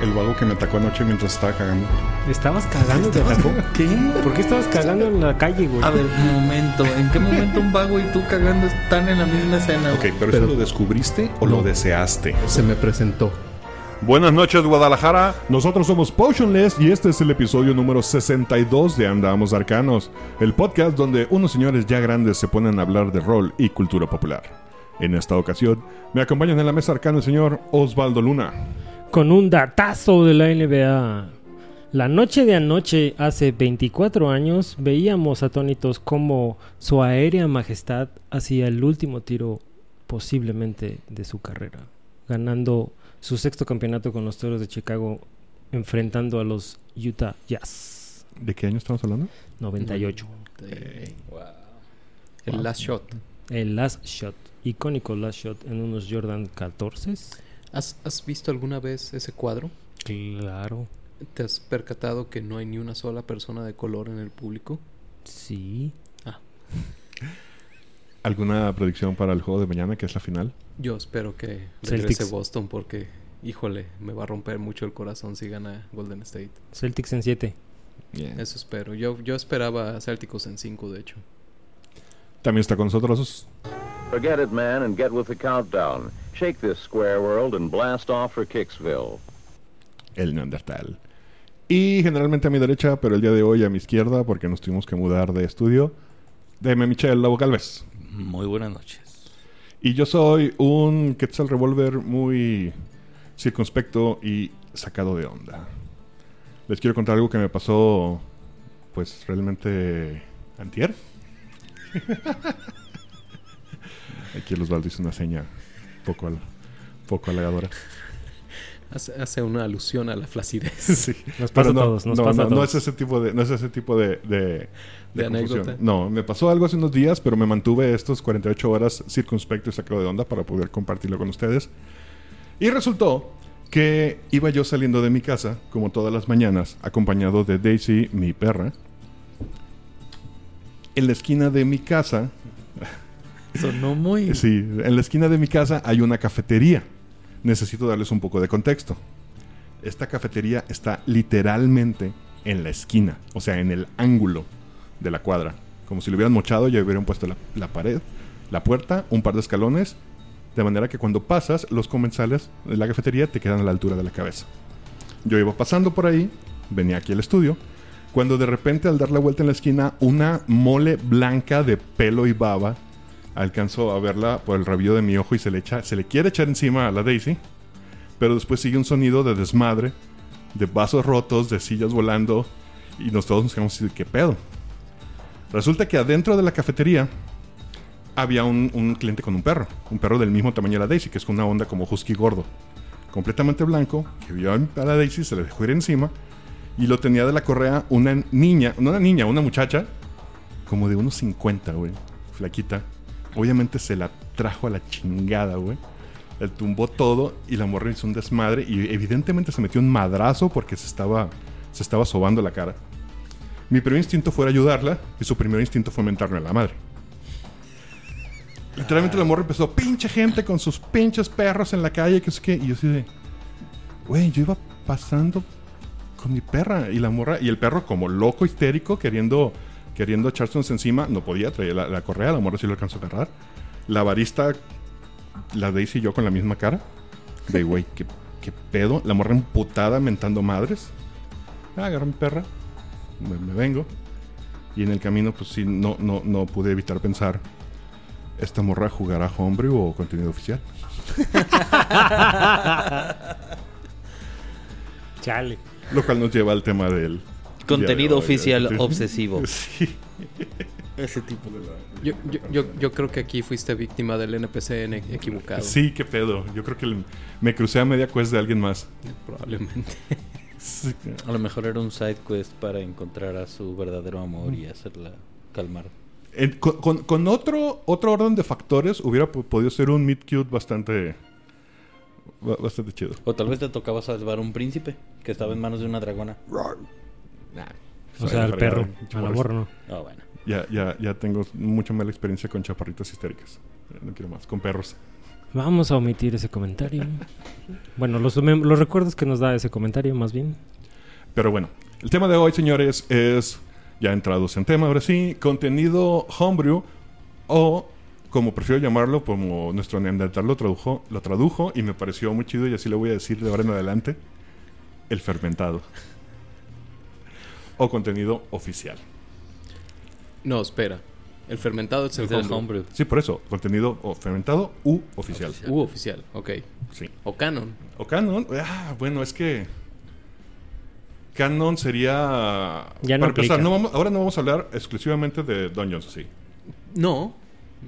El vago que me atacó anoche mientras estaba cagando. ¿Estabas cagando? ¿Te atacó? ¿Qué? ¿Por qué estabas cagando en la calle, güey? A ver, un momento. ¿En qué momento un vago y tú cagando están en la misma escena? Ok, pero, Pero- ¿eso lo descubriste o No. lo deseaste? Se me presentó. Buenas noches, Guadalajara. Nosotros somos Potionless y este es el episodio número 62 de Andamos Arcanos, el podcast donde unos señores ya grandes se ponen a hablar de rol y cultura popular. En esta ocasión, me acompañan en la mesa arcana el señor Osvaldo Luna. Con un datazo de la NBA. La noche de anoche, hace 24 años, veíamos atónitos como su aérea majestad hacía el último tiro posiblemente de su carrera, ganando su sexto campeonato con los Toros de Chicago, enfrentando a los Utah Jazz. ¿De qué año estamos hablando? 98. El last shot. El last shot, icónico last shot en unos Jordan 14. ¿Has, has visto alguna vez ese cuadro? Claro, ¿Te has percatado que no hay ni una sola persona de color en el público? sí. ¿Alguna predicción para el juego de mañana, que es la final? Yo espero que Celtics. regrese Boston porque, híjole, me va a romper mucho el corazón si gana Golden State. Celtics en 7. Eso espero. Yo, yo esperaba Celtics en 5, de hecho. También está con nosotros Forget it, man, and get with the countdown. Shake this square world and blast off for Kicksville. el Neandertal. Y generalmente a mi derecha, pero el día de hoy a mi izquierda, porque nos tuvimos que mudar de estudio, Deme Michelle Lobo Galvez. Muy buenas noches. Y yo soy un Quetzal Revolver muy circunspecto y sacado de onda. Les quiero contar algo que me pasó, pues realmente antier. Aquí el Osvaldo hizo una seña poco, al- poco halagadora. Hace, hace una alusión a la flacidez. Sí. Nos pasa no, a todos, nos no, pasa no, a no es ese tipo de, no es ese tipo de, de, anécdota. No, me pasó algo hace unos días, pero me mantuve estos 48 horas circunspecto y sacado de onda para poder compartirlo con ustedes. Y resultó que iba yo saliendo de mi casa, como todas las mañanas, acompañado de Daisy, mi perra. En la esquina de mi casa, Sonó muy... sí, en la esquina de mi casa hay una cafetería. Necesito darles un poco de contexto. Esta cafetería está literalmente en la esquina, o sea, en el ángulo de la cuadra. Como si lo hubieran mochado y hubieran puesto la, la pared, la puerta, un par de escalones, de manera que cuando pasas, los comensales de la cafetería te quedan a la altura de la cabeza. Yo iba pasando por ahí, venía aquí al estudio, cuando de repente al dar la vuelta en la esquina, una mole blanca de pelo y baba alcanzo a verla por el rabillo de mi ojo y se le echa, se le quiere echar encima a la Daisy, pero después sigue un sonido de desmadre, de vasos rotos, de sillas volando, y nos todos nos quedamos así qué pedo. Resulta que adentro de la cafetería había un, un cliente con un perro, un perro del mismo tamaño de la Daisy, que es una onda como husky gordo, completamente blanco, que vio a la Daisy, se le dejó ir encima, y lo tenía de la correa una niña, no una niña, una muchacha, como de unos 50, güey, flaquita. Obviamente se la trajo a la chingada, güey. Le tumbó todo y la morra hizo un desmadre y evidentemente se metió un madrazo porque se estaba, se estaba sobando la cara. Mi primer instinto fue ayudarla y su primer instinto fue mentarme a la madre. Literalmente la morra empezó, pinche gente con sus pinches perros en la calle, que es que... Y yo así de, güey, yo iba pasando con mi perra y la morra y el perro como loco histérico queriendo queriendo echarse encima no podía traer la, la correa la morra sí lo alcanzó a agarrar. La barista la Daisy y yo con la misma cara de güey ¿qué, qué pedo la morra emputada mentando madres. Ah, agarré mi perra me, me vengo. Y en el camino pues sí no no no pude evitar pensar esta morra jugará hombre o contenido oficial Chale. lo cual nos lleva al tema del Contenido de hoy. oficial Sí. obsesivo. Sí. Ese tipo. Yo, yo, yo, yo creo que aquí fuiste víctima del NPC en- equivocado. Sí, qué pedo. Yo creo que me crucé a media quest de alguien más. Probablemente. Sí. A lo mejor era un side quest para encontrar a su verdadero amor y hacerla calmar. En- con, con- con otro, otro orden de factores hubiera po- podido ser un meet cute bastante, ba- bastante chido. O tal vez te tocaba salvar un príncipe que estaba en manos de una dragona. O sea, al perro. Al Forrest. amor no. Bueno. Ya, ya, ya tengo mucha mala experiencia con chaparritas histéricas. No quiero más. Con perros. Vamos a omitir ese comentario. bueno, los, los recuerdos que nos da ese comentario, más bien. Pero bueno, el tema de hoy, señores, es, ya entrados en tema, ahora sí, contenido homebrew o, como prefiero llamarlo, como nuestro neandertal lo tradujo, lo tradujo y me pareció muy chido y así lo voy a decir de ahora en adelante, el fermentado. O contenido oficial. No, espera. El fermentado es el Es el homebrew. homebrew. Sí, por eso, contenido o fermentado u oficial. U oficial, ok. Sí. O canon. O canon, ah, bueno, es que canon sería Ya no para empezar, no vamos, ahora no vamos a hablar exclusivamente de Dungeons, sí, No,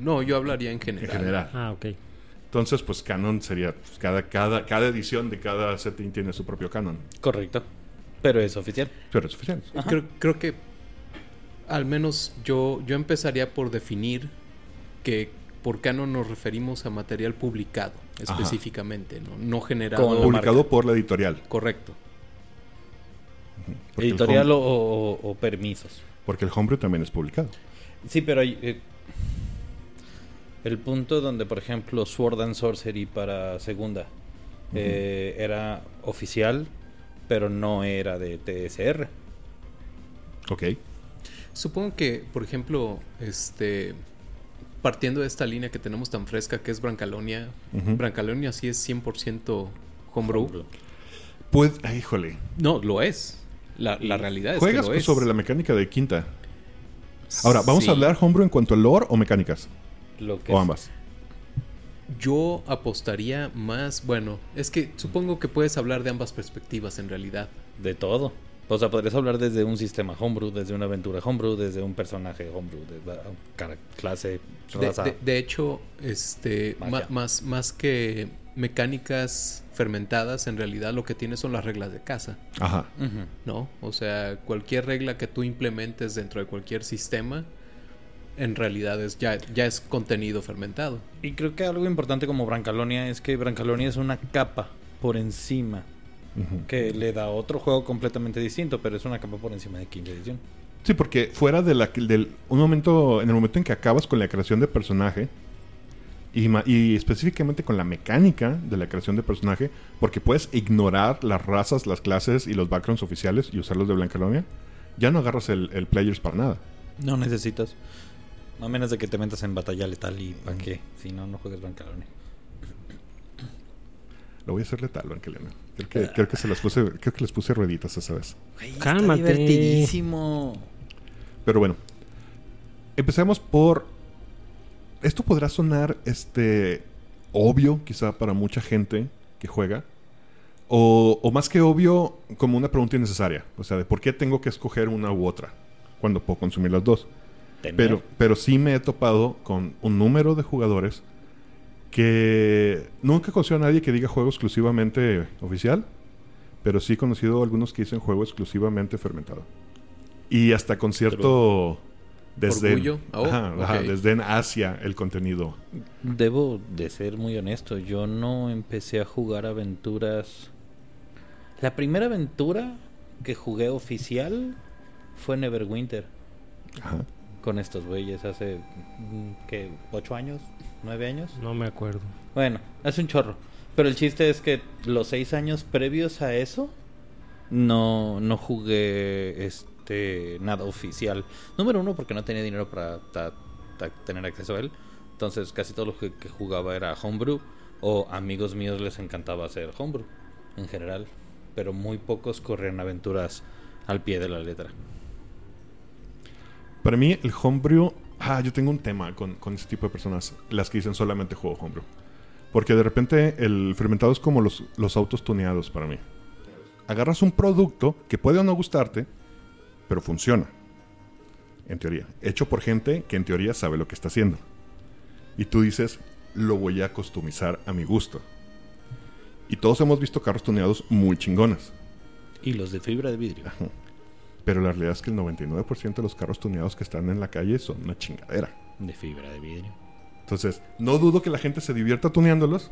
no, yo hablaría en en general. general. Ah, ok. Entonces, pues canon sería pues, cada, cada, cada edición de cada setting tiene su propio canon. Correcto. Pero es oficial. Pero es oficial. Creo, creo que al menos yo, yo empezaría por definir que por canon nos referimos a material publicado Ajá. específicamente, no, no generado. Publicado marca. por la editorial. Correcto. Porque Editorial home- o, o- o permisos. Porque el homebrew también es publicado. Sí, pero hay, eh, el punto donde, por ejemplo, Sword and Sorcery para segunda eh, era oficial, pero no era de TSR. Ok. Supongo que, por ejemplo, este partiendo de esta línea que tenemos tan fresca que es Brancalonia. Brancalonia sí es 100% homebrew. Pues, ah, híjole. No, lo es. La, la realidad es que Juegas lo es. sobre la mecánica de quinta. Ahora, ¿vamos Sí. a hablar homebrew en cuanto a lore o mecánicas? Lo que O es- ambas. Yo apostaría más, bueno, es que supongo que puedes hablar de ambas perspectivas en realidad. De todo. O sea, podrías hablar desde un sistema homebrew, desde una aventura homebrew, desde un personaje homebrew, de la- cara- clase, De, raza. de- de hecho, este, ma- más, más que mecánicas fermentadas, en realidad lo que tienes son las reglas de casa, Ajá. ¿no? O sea, cualquier regla que tú implementes dentro de cualquier sistema, en realidad es ya, ya es contenido fermentado. Y creo que algo importante como Brancalonia es que Brancalonia es una capa por encima que le da otro juego completamente distinto, pero es una capa por encima de quinta edición. Sí, porque fuera de la, del un momento, en el momento en que acabas con la creación de personaje, y, y específicamente con la mecánica de la creación de personaje, porque puedes ignorar las razas, las clases y los backgrounds oficiales y usarlos de Blancalonia, ya no agarras el, el players para nada. No necesitas. A menos de que te metas en batalla letal y ¿para qué? Si no, no juegues Brancalonia. Lo voy a hacer letal, Blancalonia. Creo que, creo que se las puse, creo que les puse rueditas esa vez. Cálmate. Está divertidísimo. Pero bueno, empecemos por. Esto podrá sonar este obvio, quizá para mucha gente que juega. O, o más que obvio, como una pregunta innecesaria. O sea, de por qué tengo que escoger una u otra cuando puedo consumir las dos. Tener. Pero, pero sí me he topado con un número de jugadores que nunca he conocido a nadie que diga juego exclusivamente oficial, pero sí he conocido algunos que dicen juego exclusivamente fermentado. Y hasta con cierto desdén. Orgullo. Oh, Ajá, ajá, ok. desdén hacia el contenido. Debo de ser muy honesto. Yo no empecé a jugar aventuras. La primera aventura que jugué oficial fue Neverwinter. Ajá. Con estos güeyes hace. mm, ¿Qué? ¿Ocho años? ¿Nueve años? No me acuerdo. Bueno, es un chorro. Pero el chiste es que los seis años previos a eso no, no jugué este nada oficial. Número uno, porque no tenía dinero para ta- ta- tener acceso a él. Entonces casi todo lo que, que jugaba era homebrew. O amigos míos les encantaba hacer homebrew en general. Pero muy pocos corrían aventuras al pie de la letra. Para mí, el homebrew. Ah, yo tengo un tema con, con ese tipo de personas, las que dicen solamente juego homebrew. Porque de repente el fermentado es como los, los autos tuneados para mí. Agarras un producto que puede o no gustarte, pero funciona. en teoría. Hecho por gente que en teoría sabe lo que está haciendo. Y tú dices, lo voy a customizar a mi gusto. Y todos hemos visto carros tuneados muy chingones. Y los de fibra de vidrio. Pero la realidad es que el 99% de los carros tuneados que están en la calle son una chingadera. De fibra de vidrio. Entonces, no dudo que la gente se divierta tuneándolos,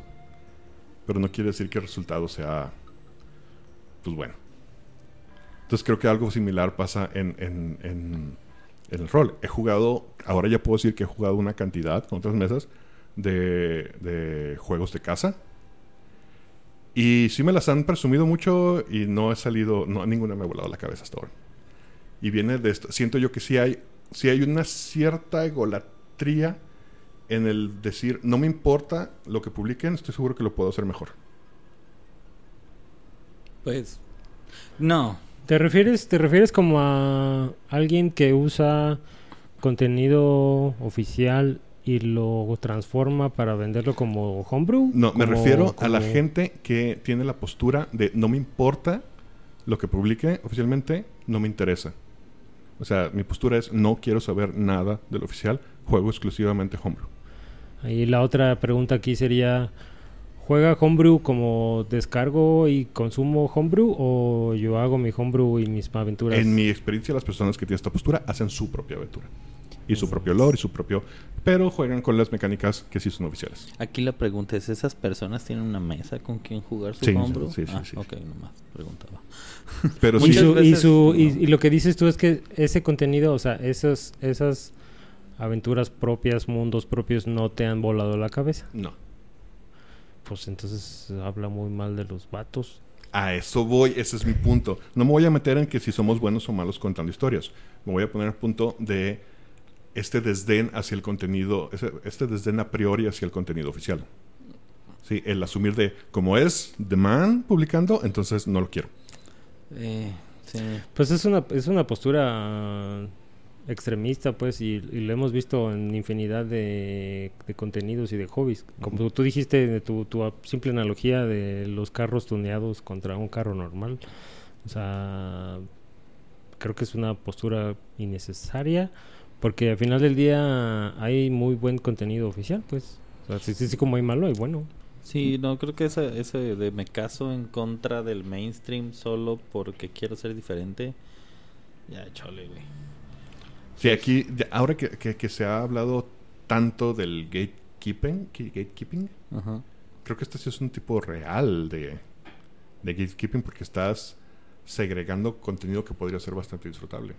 pero no quiere decir que el resultado sea, pues bueno. Entonces creo que algo similar pasa en, en, en- en el rol. He jugado, ahora ya puedo decir que he jugado una cantidad con otras mesas de, de juegos de casa. Y sí me las han presumido mucho y no he salido, no, ninguna me ha volado la cabeza hasta ahora. Y viene de esto. Siento yo que sí hay, sí hay una cierta egolatría en el decir, no me importa lo que publiquen, estoy seguro que lo puedo hacer mejor. Pues. No. ¿Te refieres, ¿Te refieres como a alguien que usa contenido oficial y lo transforma para venderlo como homebrew? No, me Como- refiero a la gente que tiene la postura de no me importa lo que publique oficialmente, no me interesa. O sea, mi postura es no quiero saber nada del oficial, juego exclusivamente homebrew. Ahí la otra pregunta aquí sería, ¿juega homebrew como descargo y consumo homebrew o yo hago mi homebrew y mis aventuras? En mi experiencia, las personas que tienen esta postura hacen su propia aventura. Y su propio lore y su propio... Pero juegan con las mecánicas que sí son oficiales. Aquí la pregunta es: ¿esas personas tienen una mesa con quien jugar su Sí, homebrew? sí, sí, ah, sí, ok, nomás preguntaba. Pero y, sí, su- y su- y- no. y lo que dices tú es que ese contenido, o sea, esos, esas aventuras propias, mundos propios, no te han volado la cabeza. no. Pues entonces habla muy mal de los vatos. A eso voy, ese es mi punto. No me voy a meter en que si somos buenos o malos contando historias. Me voy a poner al punto de este desdén hacia el contenido, este desdén a priori hacia el contenido oficial. Sí, el asumir de, como es The Man publicando, entonces no lo quiero. Eh, sí. Pues es una, es una postura extremista, pues, y, y lo hemos visto en infinidad de, de contenidos y de hobbies. Como Ujú. tú dijiste, de tu, tu simple analogía de los carros tuneados contra un carro normal. O sea, creo que es una postura innecesaria, porque al final del día hay muy buen contenido oficial, pues. O sea, sí, sí, sí, como hay malo, hay bueno. Sí, no, creo que ese, ese de me caso en contra del mainstream solo porque quiero ser diferente. Ya, chole, güey. Sí, aquí, ahora que, que- que se ha hablado tanto del gatekeeping, gatekeeping, Ajá. creo que este sí es un tipo real de, de gatekeeping porque estás segregando contenido que podría ser bastante disfrutable.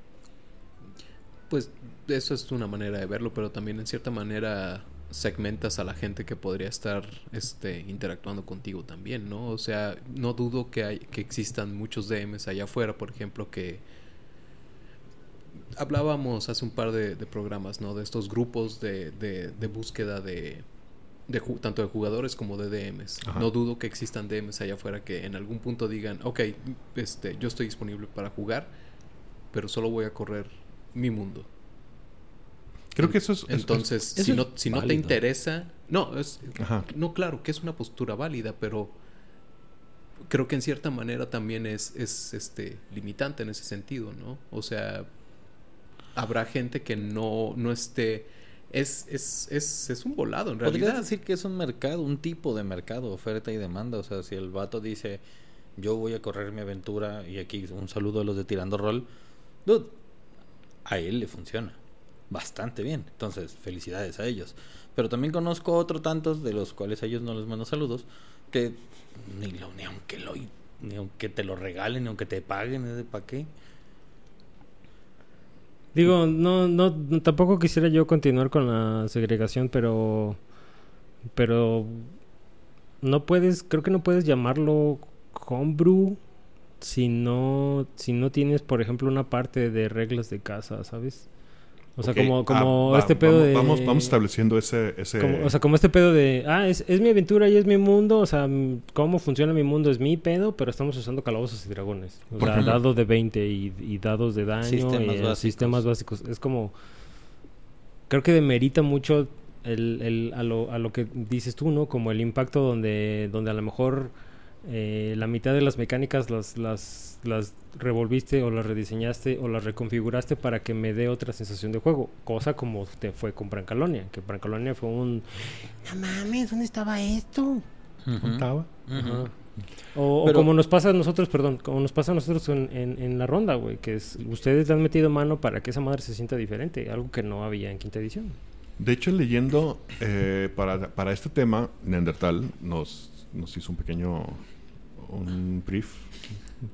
Pues eso es una manera de verlo, pero también en cierta manera segmentas a la gente que podría estar este, interactuando contigo también, ¿no? O sea, no dudo que, hay, que existan muchos DMs allá afuera, por ejemplo, que hablábamos hace un par de, de programas, ¿no? De estos grupos de, de, de búsqueda de, de tanto de jugadores como de DMs. Ajá. No dudo que existan DMs allá afuera que en algún punto digan, ok, este, yo estoy disponible para jugar, pero solo voy a correr mi mundo. Creo que eso es... es- Entonces, eso si es no, si no te interesa, no, es, Ajá. no, claro, que es una postura válida, pero creo que en cierta manera también es, es este limitante en ese sentido, ¿no? O sea, habrá gente que no, no esté. Es, es, es, es un volado, en Podrías realidad. decir que es un mercado, un tipo de mercado, oferta y demanda. O sea, si el vato dice, yo voy a correr mi aventura, y aquí un saludo a los de Tirando Roll, dude, a él le funciona bastante bien. Entonces, felicidades a ellos. Pero también conozco otro tantos de los cuales a ellos no les mando saludos, que ni, lo, ni aunque lo ni aunque te lo regalen, ni aunque te paguen, ¿eh? ¿para qué? Digo, no, no, tampoco quisiera yo continuar con la segregación, pero, pero no puedes, creo que no puedes llamarlo homebrew si no, si no tienes, por ejemplo, una parte de reglas de casa, ¿sabes? O sea, como, ah, como va, este pedo vamos, de... Vamos, vamos estableciendo ese... ese como- o sea, como este pedo de, ah, es, es mi aventura y es mi mundo, o sea, mm, cómo funciona mi mundo es mi pedo, pero estamos usando calabozos y dragones. O Por sea, ejemplo. dados de 20 y, y dados de daño Sistemas y eh, básicos. sistemas básicos. Es como, creo que demerita mucho el, el- a, lo, a lo que dices tú, ¿no? Como el impacto donde, donde a lo mejor eh, la mitad de las mecánicas las, las, las revolviste o las rediseñaste o las reconfiguraste para que me dé otra sensación de juego. Cosa como te fue con Brancalonia, que Brancalonia fue un... No mames, ¿dónde estaba esto? Ajá. O, o Pero- como nos pasa a nosotros, perdón, como nos pasa a nosotros en, en- en la ronda, güey, que es, ustedes le han metido mano para que esa madre se sienta diferente, algo que no había en quinta edición. De hecho, leyendo eh, para, para este tema, Neandertal nos, nos hizo un pequeño un brief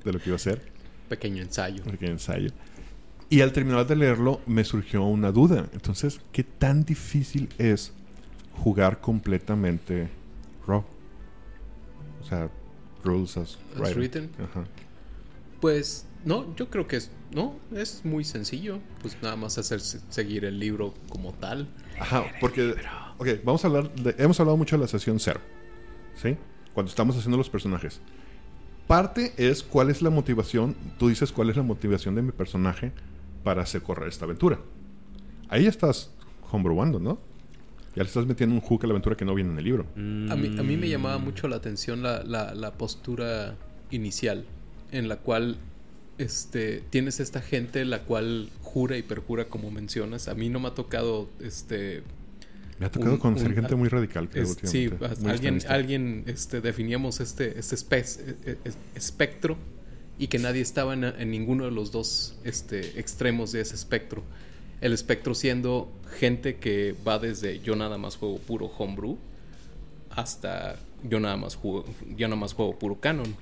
de lo que iba a ser, Pequeño ensayo. pequeño ensayo. Y al terminar de leerlo, me surgió una duda. Entonces, ¿qué tan difícil es jugar completamente raw? O sea, rules as, As written. Ajá. Pues no, yo creo que es no, es muy sencillo, pues nada más hacer se- seguir el libro como tal. Ajá, porque, ok, vamos a hablar, de- hemos hablado mucho de la sesión cero, ¿sí? Cuando estamos haciendo los personajes. Parte es cuál es la motivación, tú dices cuál es la motivación de mi personaje para hacer correr esta aventura. Ahí estás homebrewando, ¿no? Ya le estás metiendo un hook a la aventura que no viene en el libro. A mí, a mí me llamaba mucho la atención la, la- la postura inicial, en la cual este, tienes esta gente la cual jura y perjura como mencionas. A mí no me ha tocado este, Me ha tocado Un- conocer un- gente muy radical. creo, Es- sí, muy alguien, extremista. alguien este, definíamos este, este espe- e- e- espectro y que nadie estaba en, en ninguno de los dos este, extremos de ese espectro. El espectro siendo gente que va desde yo nada más juego puro homebrew hasta yo nada más juego, yo nada más juego puro canon.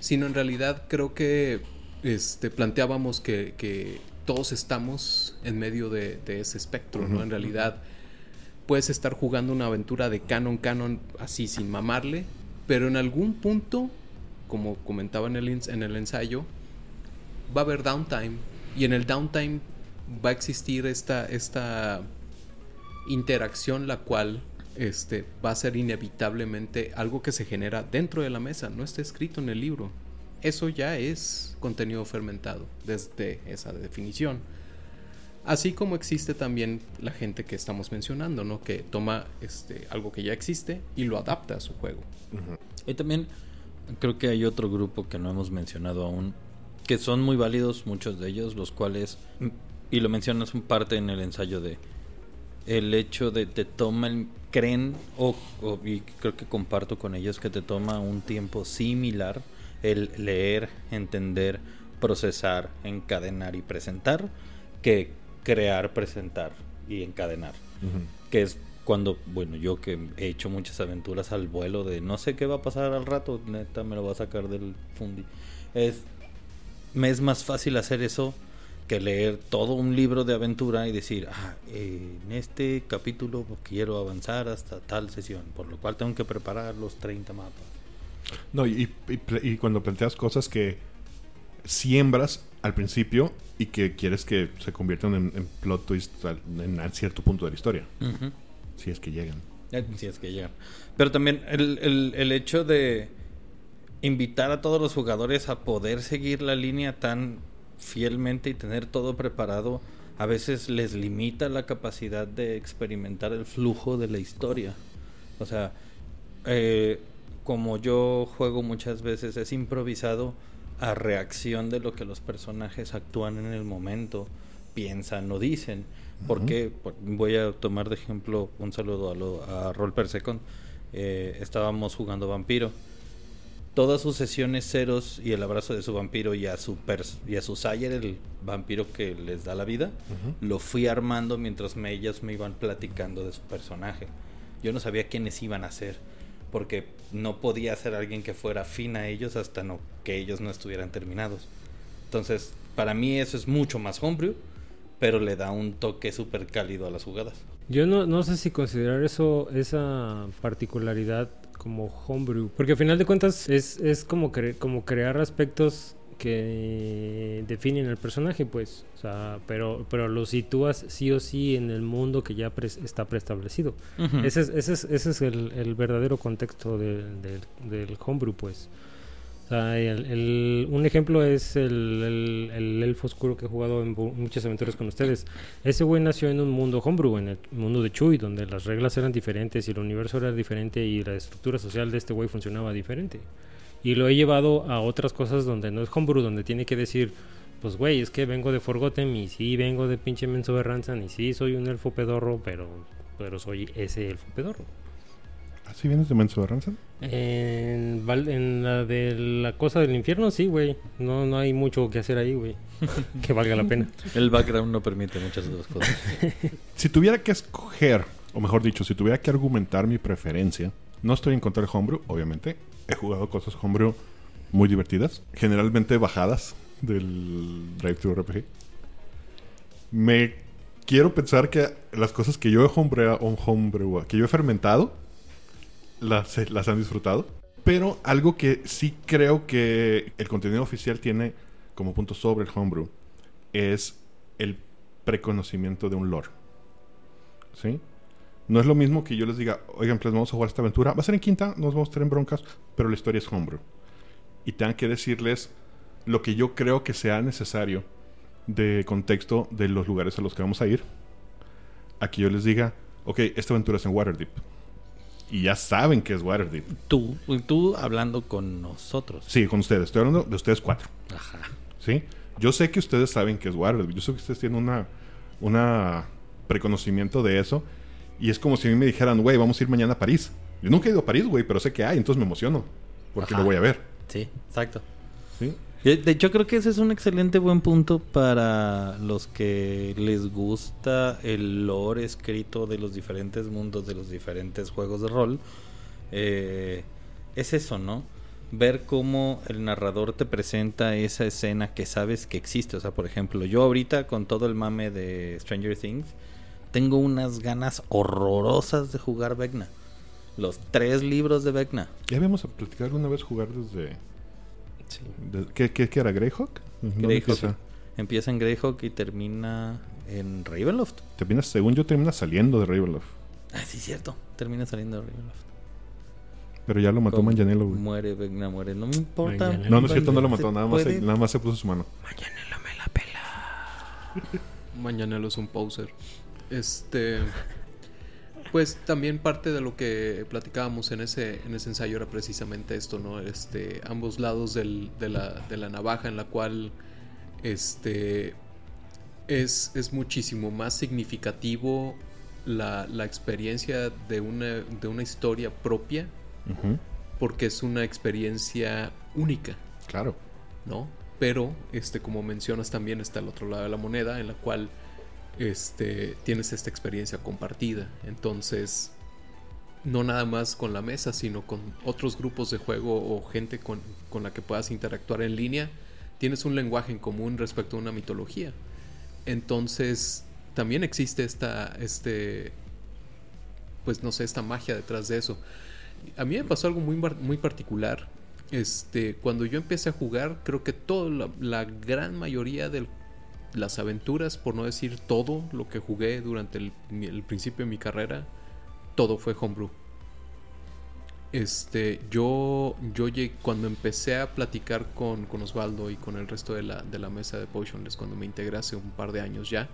Sino en realidad creo que este, planteábamos que, que todos estamos en medio de, de ese espectro, ¿no? En realidad puedes estar jugando una aventura de canon canon así sin mamarle, pero en algún punto, como comentaba en el, en el ensayo, va a haber downtime y en el downtime va a existir esta, esta interacción la cual este, va a ser inevitablemente algo que se genera dentro de la mesa, no está escrito en el libro. Eso ya es contenido fermentado desde esa definición. Así como existe también la gente que estamos mencionando, ¿no? Que toma este, algo que ya existe y lo adapta a su juego. Y también creo que hay otro grupo que no hemos mencionado aún, que son muy válidos muchos de ellos, los cuales, y lo mencionas un parte en el ensayo de el hecho de te toma el creen o, o- y creo que comparto con ellos que te toma un tiempo similar el leer, entender, procesar, encadenar y presentar que crear, presentar y encadenar que es cuando, bueno, yo que he hecho muchas aventuras al vuelo de no sé qué va a pasar al rato, neta me lo va a sacar del fundi. Es me es más fácil hacer eso que leer todo un libro de aventura y decir, ah, eh, en este capítulo quiero avanzar hasta tal sesión, por lo cual tengo que preparar los 30 mapas. No, y, y ple- y cuando planteas cosas que siembras al principio y que quieres que se conviertan en, en plot twists al- en, a cierto punto de la historia, si es que llegan. Eh, Si es que llegan. Pero también el, el- el hecho de invitar a todos los jugadores a poder seguir la línea tan fielmente y tener todo preparado, a veces les limita la capacidad de experimentar el flujo de la historia. O sea, eh, como yo juego muchas veces, es improvisado a reacción de lo que los personajes actúan en el momento, piensan o dicen. Porque voy a tomar de ejemplo un saludo a, lo, a Roll Per Second. Eh, estábamos jugando vampiro. Todas sus sesiones ceros y el abrazo de su vampiro y a su pers y a su Sayer, el vampiro que les da la vida, lo fui armando mientras me, ellas me iban platicando de su personaje. Yo no sabía quiénes iban a ser, porque no podía ser alguien que fuera afín a ellos hasta no, que ellos no estuvieran terminados. Entonces, para mí eso es mucho más homebrew, pero le da un toque súper cálido a las jugadas. Yo no, no sé si considerar eso, esa particularidad como homebrew, porque al final de cuentas es, es como, como crear aspectos que definen el personaje, pues, o sea, pero, pero lo sitúas sí o sí en el mundo que ya pres- está preestablecido. Ese es, ese es, ese es el, el verdadero contexto del, homebrew, pues. O sea, el- el- un ejemplo es el, el- el elfo oscuro que he jugado en muchas aventuras con ustedes. Ese güey nació en un mundo homebrew, en el mundo de Chuy, donde las reglas eran diferentes y el universo era diferente y la estructura social de este güey funcionaba diferente. Y lo he llevado a otras cosas donde no es homebrew, donde tiene que decir, pues güey, es que vengo de Forgotten y sí vengo de pinche Menso de Ranzan y sí soy un elfo pedorro, pero, pero soy ese elfo pedorro. ¿Así vienes de Menso de Ransom? En, la de la cosa del infierno, sí, güey. No, no hay mucho que hacer ahí, güey. que valga la pena. El background no permite muchas otras cosas. Si tuviera que escoger, o mejor dicho, si tuviera que argumentar mi preferencia, no estoy en contra del homebrew, obviamente. He jugado cosas homebrew muy divertidas, generalmente bajadas del Drive to RPG. Me quiero pensar que las cosas que yo he homebreado, homebrew, que yo he fermentado, las, las han disfrutado. Pero algo que sí creo que el contenido oficial tiene como punto sobre el homebrew es el preconocimiento de un lore. ¿Sí? No es lo mismo que yo les diga, oigan, pues vamos a jugar esta aventura. Va a ser en quinta, nos vamos a estar en broncas, pero la historia es homebrew. Y tengan que decirles lo que yo creo que sea necesario de contexto de los lugares a los que vamos a ir. Aquí yo les diga, ok, esta aventura es en Waterdeep. Y ya saben que es Waterdeep. Tú, tú hablando con nosotros. Sí, con ustedes. Estoy hablando de ustedes cuatro. Ajá. ¿Sí? Yo sé que ustedes saben que es Waterdeep. Yo sé que ustedes tienen una, una preconocimiento de eso. Y es como si a mí me dijeran, güey, vamos a ir mañana a París. Yo nunca he ido a París, güey, pero sé que hay, entonces me emociono. Porque Ajá. lo voy a ver. Sí, exacto. ¿Sí? Eh, De hecho, creo que ese es un excelente buen punto para los que les gusta el lore escrito de los diferentes mundos, de los diferentes juegos de rol. Eh, es eso, ¿no? Ver cómo el narrador te presenta esa escena que sabes que existe. O sea, por ejemplo, yo ahorita con todo el mame de Stranger Things, tengo unas ganas horrorosas de jugar Vecna. Los tres libros de Vecna. Ya habíamos platicado alguna vez jugar desde... Sí. de- ¿qué, qué, qué era? ¿Greyhawk? ¿Dónde Greyhawk. empieza? Empieza en Greyhawk y termina en Ravenloft. Termina, según yo, termina saliendo de Ravenloft. Ah, sí, cierto. Termina saliendo de Ravenloft. Pero ya lo mató Manganiello, güey. Muere, Vecna muere. No me importa. Manganiello. No, no es cierto, no lo mató. Nada más, se, nada más se puso su mano. Mañanelo es un poser. Este. Pues también parte de lo que platicábamos en ese, en ese ensayo era precisamente esto, ¿no? Este, ambos lados del- de, la, de la navaja en la cual este, es, es muchísimo más significativo la, la experiencia de una, de una historia propia porque es una experiencia única. Claro. ¿no? Pero, este, como mencionas, también está el otro lado de la moneda, en la cual este, tienes esta experiencia compartida. Entonces, no nada más con la mesa, sino con otros grupos de juego o gente con, con la que puedas interactuar en línea, tienes un lenguaje en común respecto a una mitología. Entonces, también existe esta, este, pues no sé, esta magia detrás de eso. A mí me pasó algo muy, muy particular. Este, cuando yo empecé a jugar, creo que toda la, gran mayoría de las aventuras, por no decir todo lo que jugué durante el, principio de mi carrera, todo fue homebrew. Este, yo, yo llegué- cuando empecé a platicar con, con Osvaldo y con el resto de la, de la mesa de Potionless, cuando me integré hace un par de años ya,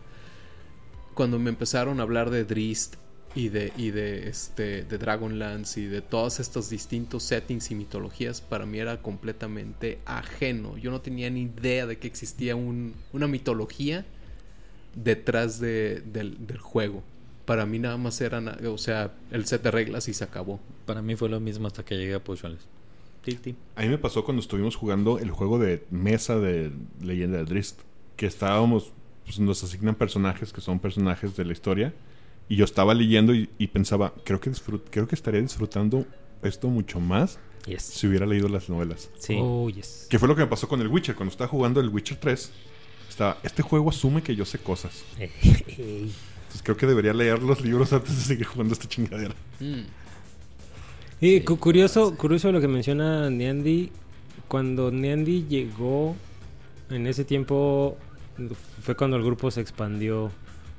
cuando me empezaron a hablar de Drist y de, y de, este, de Dragonlance y de todos estos distintos settings y mitologías, para mí era completamente ajeno. Yo no tenía ni idea de que existía un- una mitología detrás de- del, del juego. Para mí nada más era, na- o sea, el set de reglas y se acabó. Para mí fue lo mismo hasta que llegué a Potionless. A mí me pasó cuando estuvimos jugando el juego de mesa de Leyenda de Drist. Que estábamos, pues nos asignan personajes que son personajes de la historia. Y yo estaba leyendo y, y pensaba, creo que, disfrut- creo que estaría disfrutando esto mucho más Yes. si hubiera leído las novelas. Sí. Oh, yes. Que fue lo que me pasó con el Witcher. Cuando estaba jugando el Witcher 3, estaba, este juego asume que yo sé cosas. Entonces creo que debería leer los libros antes de seguir jugando esta chingadera. Mm. Y cu- curioso, curioso lo que menciona Neandy. Cuando Neandy llegó, en ese tiempo fue cuando el grupo se expandió.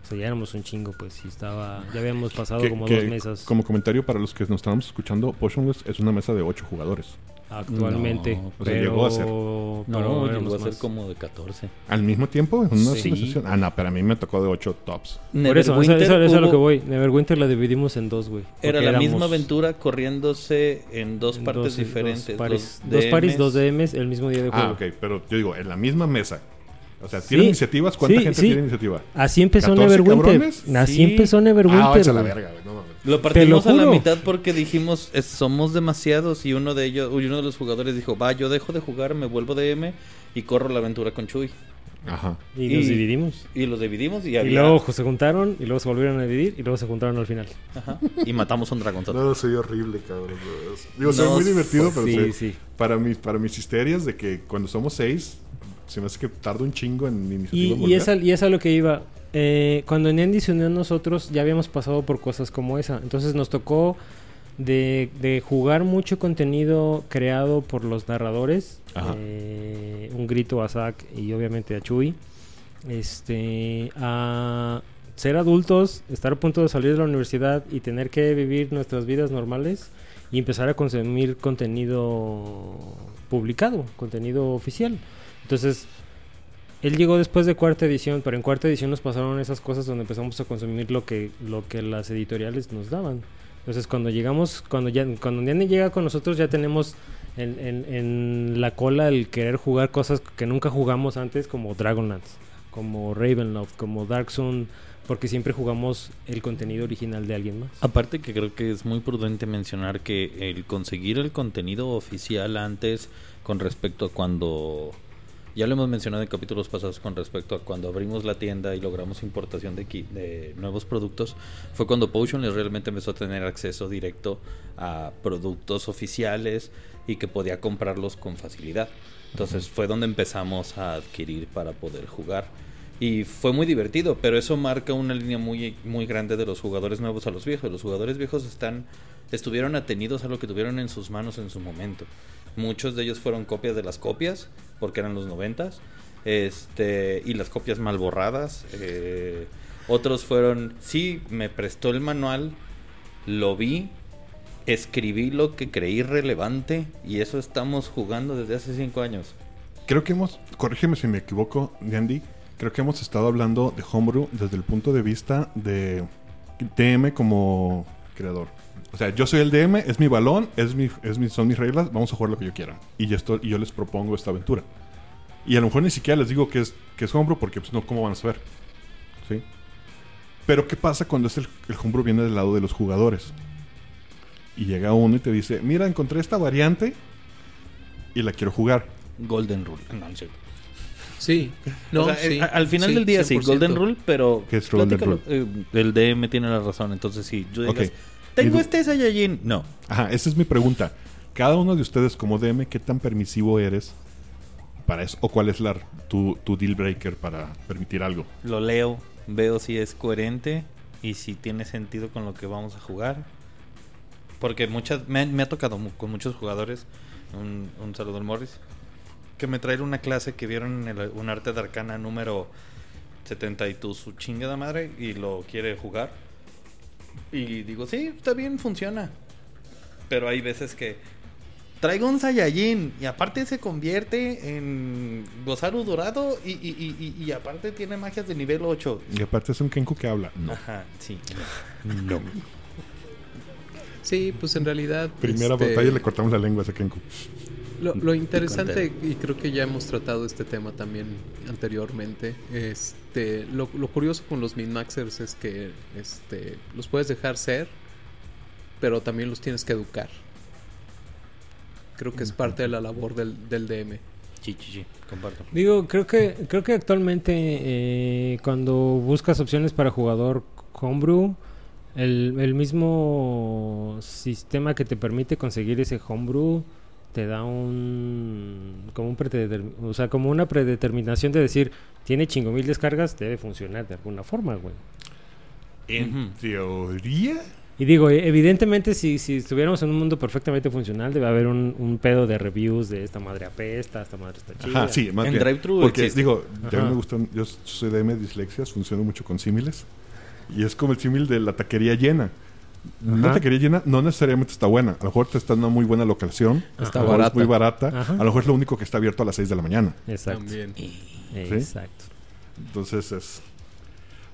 O sea, ya éramos un chingo, pues, y estaba... Ya habíamos pasado Que- como que, dos mesas Como comentario para los que nos estábamos escuchando, Potionless es una mesa de 8 jugadores. actualmente. No, o sea, pero llegó a ser. No, No, llegó a ser más. como de 14. ¿Al mismo tiempo? ¿En una Sí. Ah, no, pero a mí me tocó de 8 tops. Por eso, eso, Neverwinter eso- eso es a lo que voy. Neverwinter la dividimos en dos, güey. Era la misma éramos aventura corriéndose en dos en partes dos- diferentes. Dos paris, los dos, DMs. dos DMs el mismo día de juego. Ah, ok, pero yo digo, en la misma mesa. O sea, ¿tienen Sí. iniciativas? ¿Cuánta Sí, gente sí. tiene iniciativa? Así empezó 14 Neverwinter. cabrones? Así Sí. empezó Neverwinter. Ah, la verga, güey. No mames. Lo partimos a la mitad porque dijimos, "Es- somos demasiados y uno de ellos, uno de los jugadores dijo, va, yo dejo de jugar, me vuelvo DM y corro la aventura con Chuy. Ajá. Y nos Y- dividimos. Y los dividimos y, luego se juntaron y luego se volvieron a dividir y luego se juntaron al final. Ajá, y matamos a un dragón. No, soy horrible, cabrón. Digo, soy No, muy divertido, pero sí, sí, sí. Para, mis, para mis histerias de que cuando somos seis, se me hace que tarda un chingo en Y, iniciativa. y, volver. es, a, y es a lo que iba. Eh, cuando Nendi se unió a nosotros, ya habíamos pasado por cosas como esa. Entonces nos tocó de, de jugar mucho contenido creado por los narradores. Eh, un grito a Zack y obviamente a Chuy. Este, a ser adultos, estar a punto de salir de la universidad y tener que vivir nuestras vidas normales y empezar a consumir contenido publicado, contenido oficial. Entonces, él llegó después de cuarta edición, pero en cuarta edición nos pasaron esas cosas donde empezamos a consumir lo que, lo que las editoriales nos daban. Entonces cuando llegamos, cuando ya, cuando Niane llega con nosotros ya tenemos en, en- en la cola el querer jugar cosas que nunca jugamos antes, como Dragonlance, como Ravenloft, como Dark Zone, porque siempre jugamos el contenido original de alguien más. Aparte que creo que es muy prudente mencionar que el conseguir el contenido oficial antes con respecto a cuando ya lo hemos mencionado en capítulos pasados con respecto a cuando abrimos la tienda y logramos importación de, nuevos productos fue cuando Potionless realmente empezó a tener acceso directo a productos oficiales y que podía comprarlos con facilidad. Entonces fue donde empezamos a adquirir para poder jugar. Y fue muy divertido, pero eso marca una línea muy, muy grande de los jugadores nuevos a los viejos. Los jugadores viejos están, estuvieron atenidos a lo que tuvieron en sus manos en su momento. Muchos de ellos fueron copias de las copias, porque eran los noventas, este, y las copias mal borradas. eh, otros fueron, sí, me prestó el manual, lo vi, escribí lo que creí relevante, y eso estamos jugando desde hace cinco años. Creo que hemos, corrígeme si me equivoco, Andy, creo que hemos estado hablando de Homebrew desde el punto de vista de DM como creador. O sea, yo soy el DM, es mi balón, es mi, son mis reglas, vamos a jugar lo que yo quiera. Y, y yo les propongo esta aventura. Y a lo mejor ni siquiera les digo que es, que es Homebrew porque pues no, ¿cómo van a saber? ¿Sí? Pero ¿qué pasa cuando es el, Homebrew viene del lado de los jugadores? Y llega uno y te dice, mira, encontré esta variante y la quiero jugar. Golden Rule. No, no cierto. Sí. No, O sea, sí, eh, a- al final sí, del día sí, 100%. Golden Rule, pero ¿Qué es Golden eh, el DM tiene la razón, entonces sí, yo digas, tengo este Saiyajin, no. Ajá, esa es mi pregunta. Cada uno de ustedes como DM, ¿qué tan permisivo eres para eso? ¿O cuál es la, tu, tu deal breaker para permitir algo? Lo leo, veo si es coherente y si tiene sentido con lo que vamos a jugar. Porque muchas me, me ha tocado con muchos jugadores, un, un saludo al Morris, que me traen una clase que vieron en el- un arte de arcana número 70 y tu su chingada madre y lo quiere jugar. Y digo, sí, está bien, funciona. Pero hay veces que traigo un Saiyajin y aparte se convierte en Gozaru dorado y, y, y, y- y aparte tiene magias de nivel 8. Y aparte es un Kenku que habla. No. Ajá, sí. No. Sí, pues en realidad. Primera este, batalla le cortamos la lengua a ese Kenku. Lo, lo interesante, y creo que ya hemos tratado este tema también anteriormente, este, lo, lo curioso con los min-maxers es que este, los puedes dejar ser, pero también los tienes que educar. Creo que es parte de la labor del, del DM. Sí, sí, sí, comparto. Digo, creo que creo que actualmente eh, cuando buscas opciones para jugador homebrew, el, el mismo sistema que te permite conseguir ese homebrew te da un como un o sea, como una predeterminación de decir, tiene chingo mil descargas, debe funcionar de alguna forma, güey. En teoría. Y digo, e- evidentemente si, si estuviéramos en un mundo perfectamente funcional, debe haber un, un pedo de reviews de esta madre apesta, esta madre está chida. Ajá, sí, más En bien. drive-thru Porque existe. digo, ya me gustan. Yo soy de dislexias, funciono mucho con símiles. Y es como el símil de la taquería llena. No Ajá. te quería llenar, no necesariamente está buena. A lo mejor te está en una muy buena locación. Está a lo mejor barata. Es muy barata. Ajá. A lo mejor es lo único que está abierto a las 6 de la mañana. Exacto. También. Exacto. Entonces es.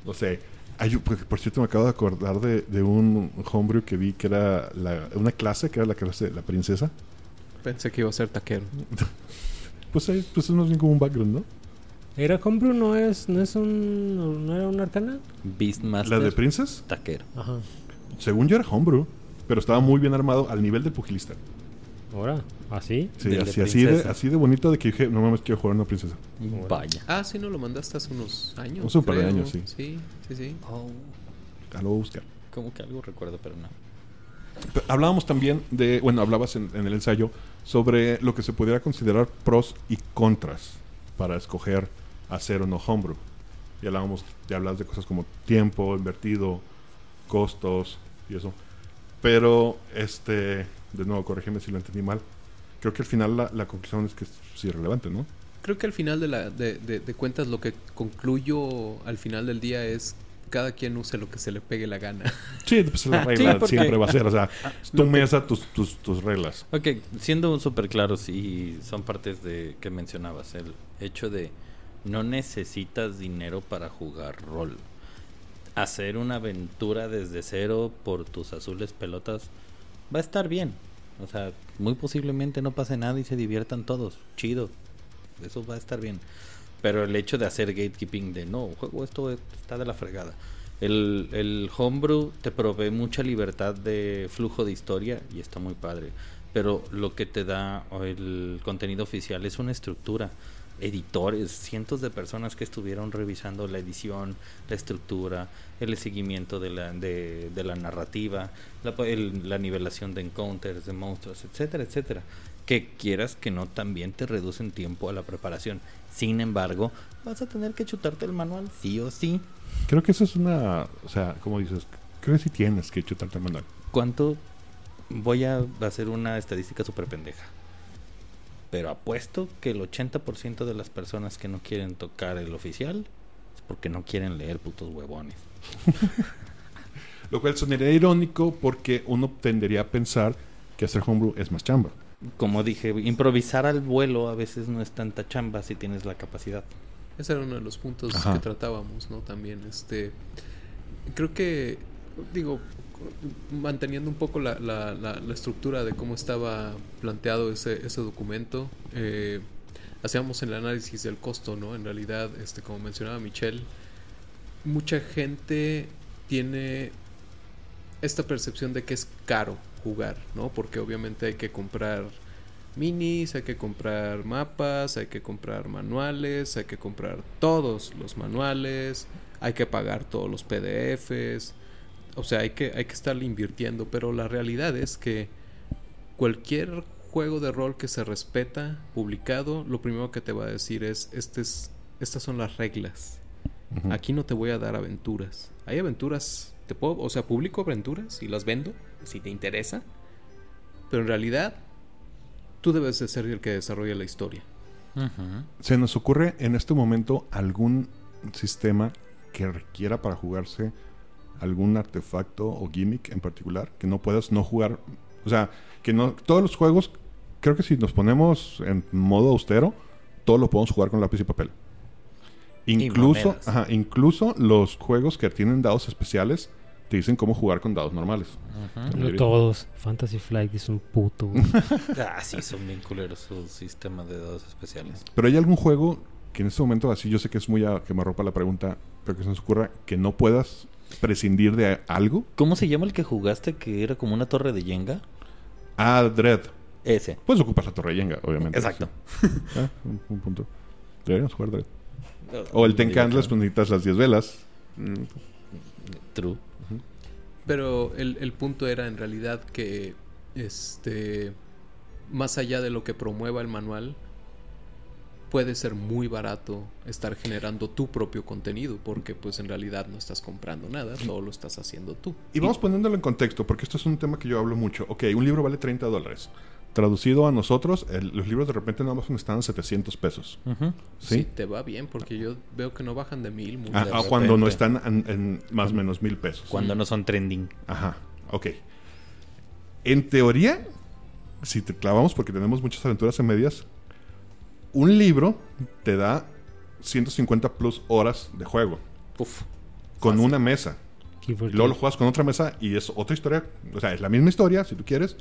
No sé. Hay, por, por cierto, me acabo de acordar de, de un homebrew que vi que era la- una clase, que era la clase de la princesa. Pensé que iba a ser taquero. Pues, ahí, pues es más bien como un background, ¿no? ¿Era Homebrew no es, no es un, no era un arcana? Beastmaster. La de Princess, Taquero. Ajá. Según yo era homebrew, pero estaba muy bien armado al nivel del pugilista. Ahora, ¿así? Sí, Del de así, así, de, así de bonito de que dije, no mames, quiero jugar una princesa. Vaya. Ah, sí, no lo mandaste hace unos años. Hace un par de años, sí. Sí, sí, sí. Oh, Ya lo voy a buscar. como que algo recuerdo, pero no. Pero Hablábamos también de, bueno, hablabas en, en el ensayo sobre lo que se pudiera considerar pros y contras para escoger hacer o no homebrew. Y hablábamos, ya hablas de cosas como tiempo invertido, costos y eso. Pero, este, de nuevo, corrígeme si lo entendí mal. Creo que al final la, la conclusión es que es sí, irrelevante, ¿no? Creo que al final de, la, de, de- de cuentas lo que concluyo al final del día es cada quien use lo que se le pegue la gana. Sí, pues la Ah, regla sí, porque- siempre va a ser, o sea, tu mesa, tus, tus, tus reglas. Ok, siendo súper claros y son partes de que mencionabas, el hecho de no necesitas dinero para jugar rol. Hacer una aventura desde cero por tus azules pelotas va a estar bien. O sea, muy posiblemente no pase nada y se diviertan todos. Chido. Eso va a estar bien. Pero el hecho de hacer gatekeeping de no, juego esto está de la fregada. El, el homebrew te provee mucha libertad de flujo de historia y está muy padre. Pero lo que te da el contenido oficial es una estructura. Editores, cientos de personas que estuvieron revisando la edición, la estructura, el seguimiento de la, de, de la narrativa, la, el- la nivelación de encounters, de monstruos, etcétera, etcétera. Que quieras que no, también te reducen tiempo a la preparación. Sin embargo, vas a tener que chutarte el manual sí o sí. Creo que eso es una, o sea, como dices, creo que sí tienes que chutarte el manual. ¿Cuánto? Voy a hacer una estadística súper pendeja. Pero apuesto que el 80% de las personas que no quieren tocar el oficial es porque no quieren leer putos huevones. Lo cual sonaría irónico porque uno tendería a pensar que hacer homebrew es más chamba. Como dije, improvisar al vuelo a veces no es tanta chamba si tienes la capacidad. Ese era uno de los puntos Ajá. que tratábamos, ¿no? También, este... Creo que, digo, manteniendo un poco la, la- la- la estructura de cómo estaba planteado ese, ese documento, eh, hacíamos el análisis del costo, ¿no? En realidad, este, como mencionaba Michelle, mucha gente tiene esta percepción de que es caro jugar, ¿no? Porque obviamente hay que comprar minis, hay que comprar mapas, hay que comprar manuales, hay que comprar todos los manuales, hay que pagar todos los PDFs, o sea, hay que, hay que estar invirtiendo, pero la realidad es que cualquier juego de rol que se respeta, publicado, lo primero que te va a decir es, este es estas son las reglas. Aquí no te voy a dar aventuras. Hay aventuras, te puedo, o sea, publico aventuras y las vendo si te interesa. Pero en realidad tú debes de ser el que desarrolla la historia. ¿Se nos ocurre en este momento algún sistema que requiera para jugarse algún artefacto o gimmick en particular? Que no puedas no jugar. O sea, que no. Todos los juegos, creo que si nos ponemos en modo austero, todos lo podemos jugar con lápiz y papel. Incluso, ajá, incluso los juegos que tienen dados especiales te dicen cómo jugar con dados normales. No todos. Fantasy Flight es un puto. Ah, sí, son bien culeros sus sistemas de dados especiales. Pero hay algún juego que en este momento, así yo sé que es muy a que me ropa la pregunta, pero que se nos ocurra que no puedas prescindir de algo. ¿Cómo se llama el que jugaste que era como una torre de Jenga? Ah, Dread. Ese. Pues ocupas la torre Yenga, obviamente. Exacto. Sí. Ah, un, un punto. Deberíamos jugar Dread. O el Ten Candles, pues necesitas las 10 velas. Mm, True. Pero el, el punto era en realidad que este más allá de lo que promueva el manual, puede ser muy barato estar generando tu propio contenido, porque pues en realidad no estás comprando nada, todo lo estás haciendo tú. Y vamos poniéndolo en contexto, porque esto es un tema que yo hablo mucho. Ok, un libro vale 30 dólares. Traducido a nosotros, el- los libros de repente en Amazon están a 700 pesos. Sí, ¿Sí? te va bien, porque yo veo que no bajan de mil. muy Ah, de ah, cuando no están en, en más o menos mil pesos. Cuando no son trending. Ajá. Ok. En teoría, si te clavamos porque tenemos muchas aventuras en medias, un libro te da 150 plus horas de juego Uf. con una mesa. Luego lo juegas con otra mesa y es otra historia. O sea, es la misma historia, si tú quieres,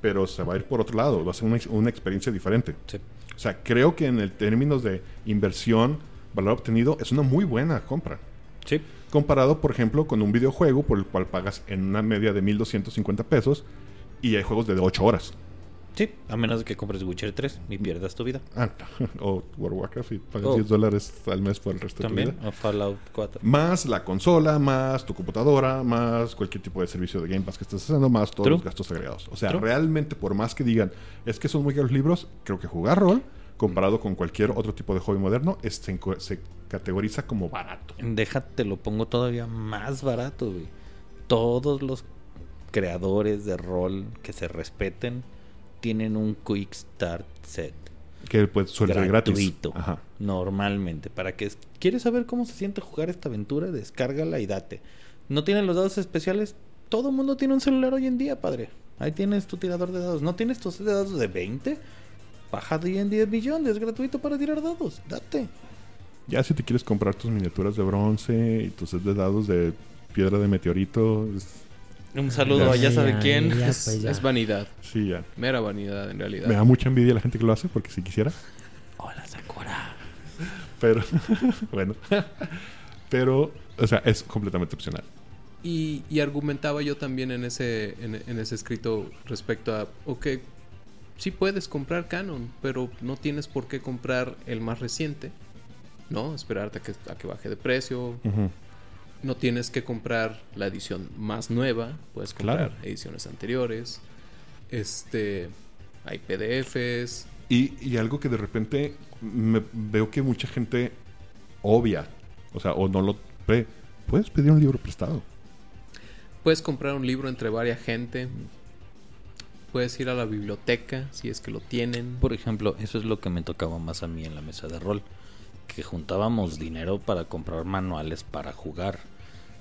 pero se va a ir por otro lado. Va a ser una experiencia diferente. Sí. O sea, creo que en el términos de inversión, valor obtenido, es una muy buena compra. Sí. Comparado, por ejemplo, con un videojuego por el cual pagas en una media de 1.250 pesos y hay juegos de 8 horas. Sí, a menos de que compres Witcher 3 y pierdas tu vida. Ah, o World Warcraft y pagas Oh. 10 dólares al mes por el resto de tu También, vida. o Fallout 4. Más la consola, más tu computadora, más cualquier tipo de servicio de Game Pass que estés haciendo, más todos True. los gastos agregados. O sea, True. realmente, por más que digan, es que son muy caros libros, creo que jugar rol, comparado con cualquier otro tipo de hobby moderno, es- se, se categoriza como barato. Déjate, lo pongo todavía más barato, güey. Todos los creadores de rol que se respeten tienen un Quick Start Set. Que pues suele ser gratis. gratuito. Ajá. Normalmente. Para que quieres saber cómo se siente jugar esta aventura, descárgala y date. No tienen los dados especiales. Todo el mundo tiene un celular hoy en día, padre. Ahí tienes tu tirador de dados. ¿No tienes tu set de dados de 20? Baja D&D Beyond, es gratuito para tirar dados. Date. Ya si te quieres comprar tus miniaturas de bronce y tus set de dados de piedra de meteorito, es- Un saludo a ya sabe ya, quién. ya. pues ya. es vanidad, sí, ya. mera vanidad en realidad. Me da mucha envidia la gente que lo hace, porque si quisiera. Hola, Sakura. Pero, bueno. Pero, o sea, es completamente opcional. Y, y argumentaba yo también en ese, en, en ese escrito respecto a, ok, sí puedes comprar Canon, pero no tienes por qué comprar el más reciente, ¿no? Esperarte a que, a que baje de precio. Ujú. No tienes que comprar la edición más nueva, puedes comprar Claro. ediciones anteriores. Este, hay PDFs. Y, y algo que de repente me veo que mucha gente obvia, o sea, o no lo ve. Puedes pedir un libro prestado. Puedes comprar un libro entre varias gente. Puedes ir a la biblioteca si es que lo tienen. Por ejemplo, eso es lo que me tocaba más a mí en la mesa de rol. Que juntábamos dinero para comprar manuales para jugar.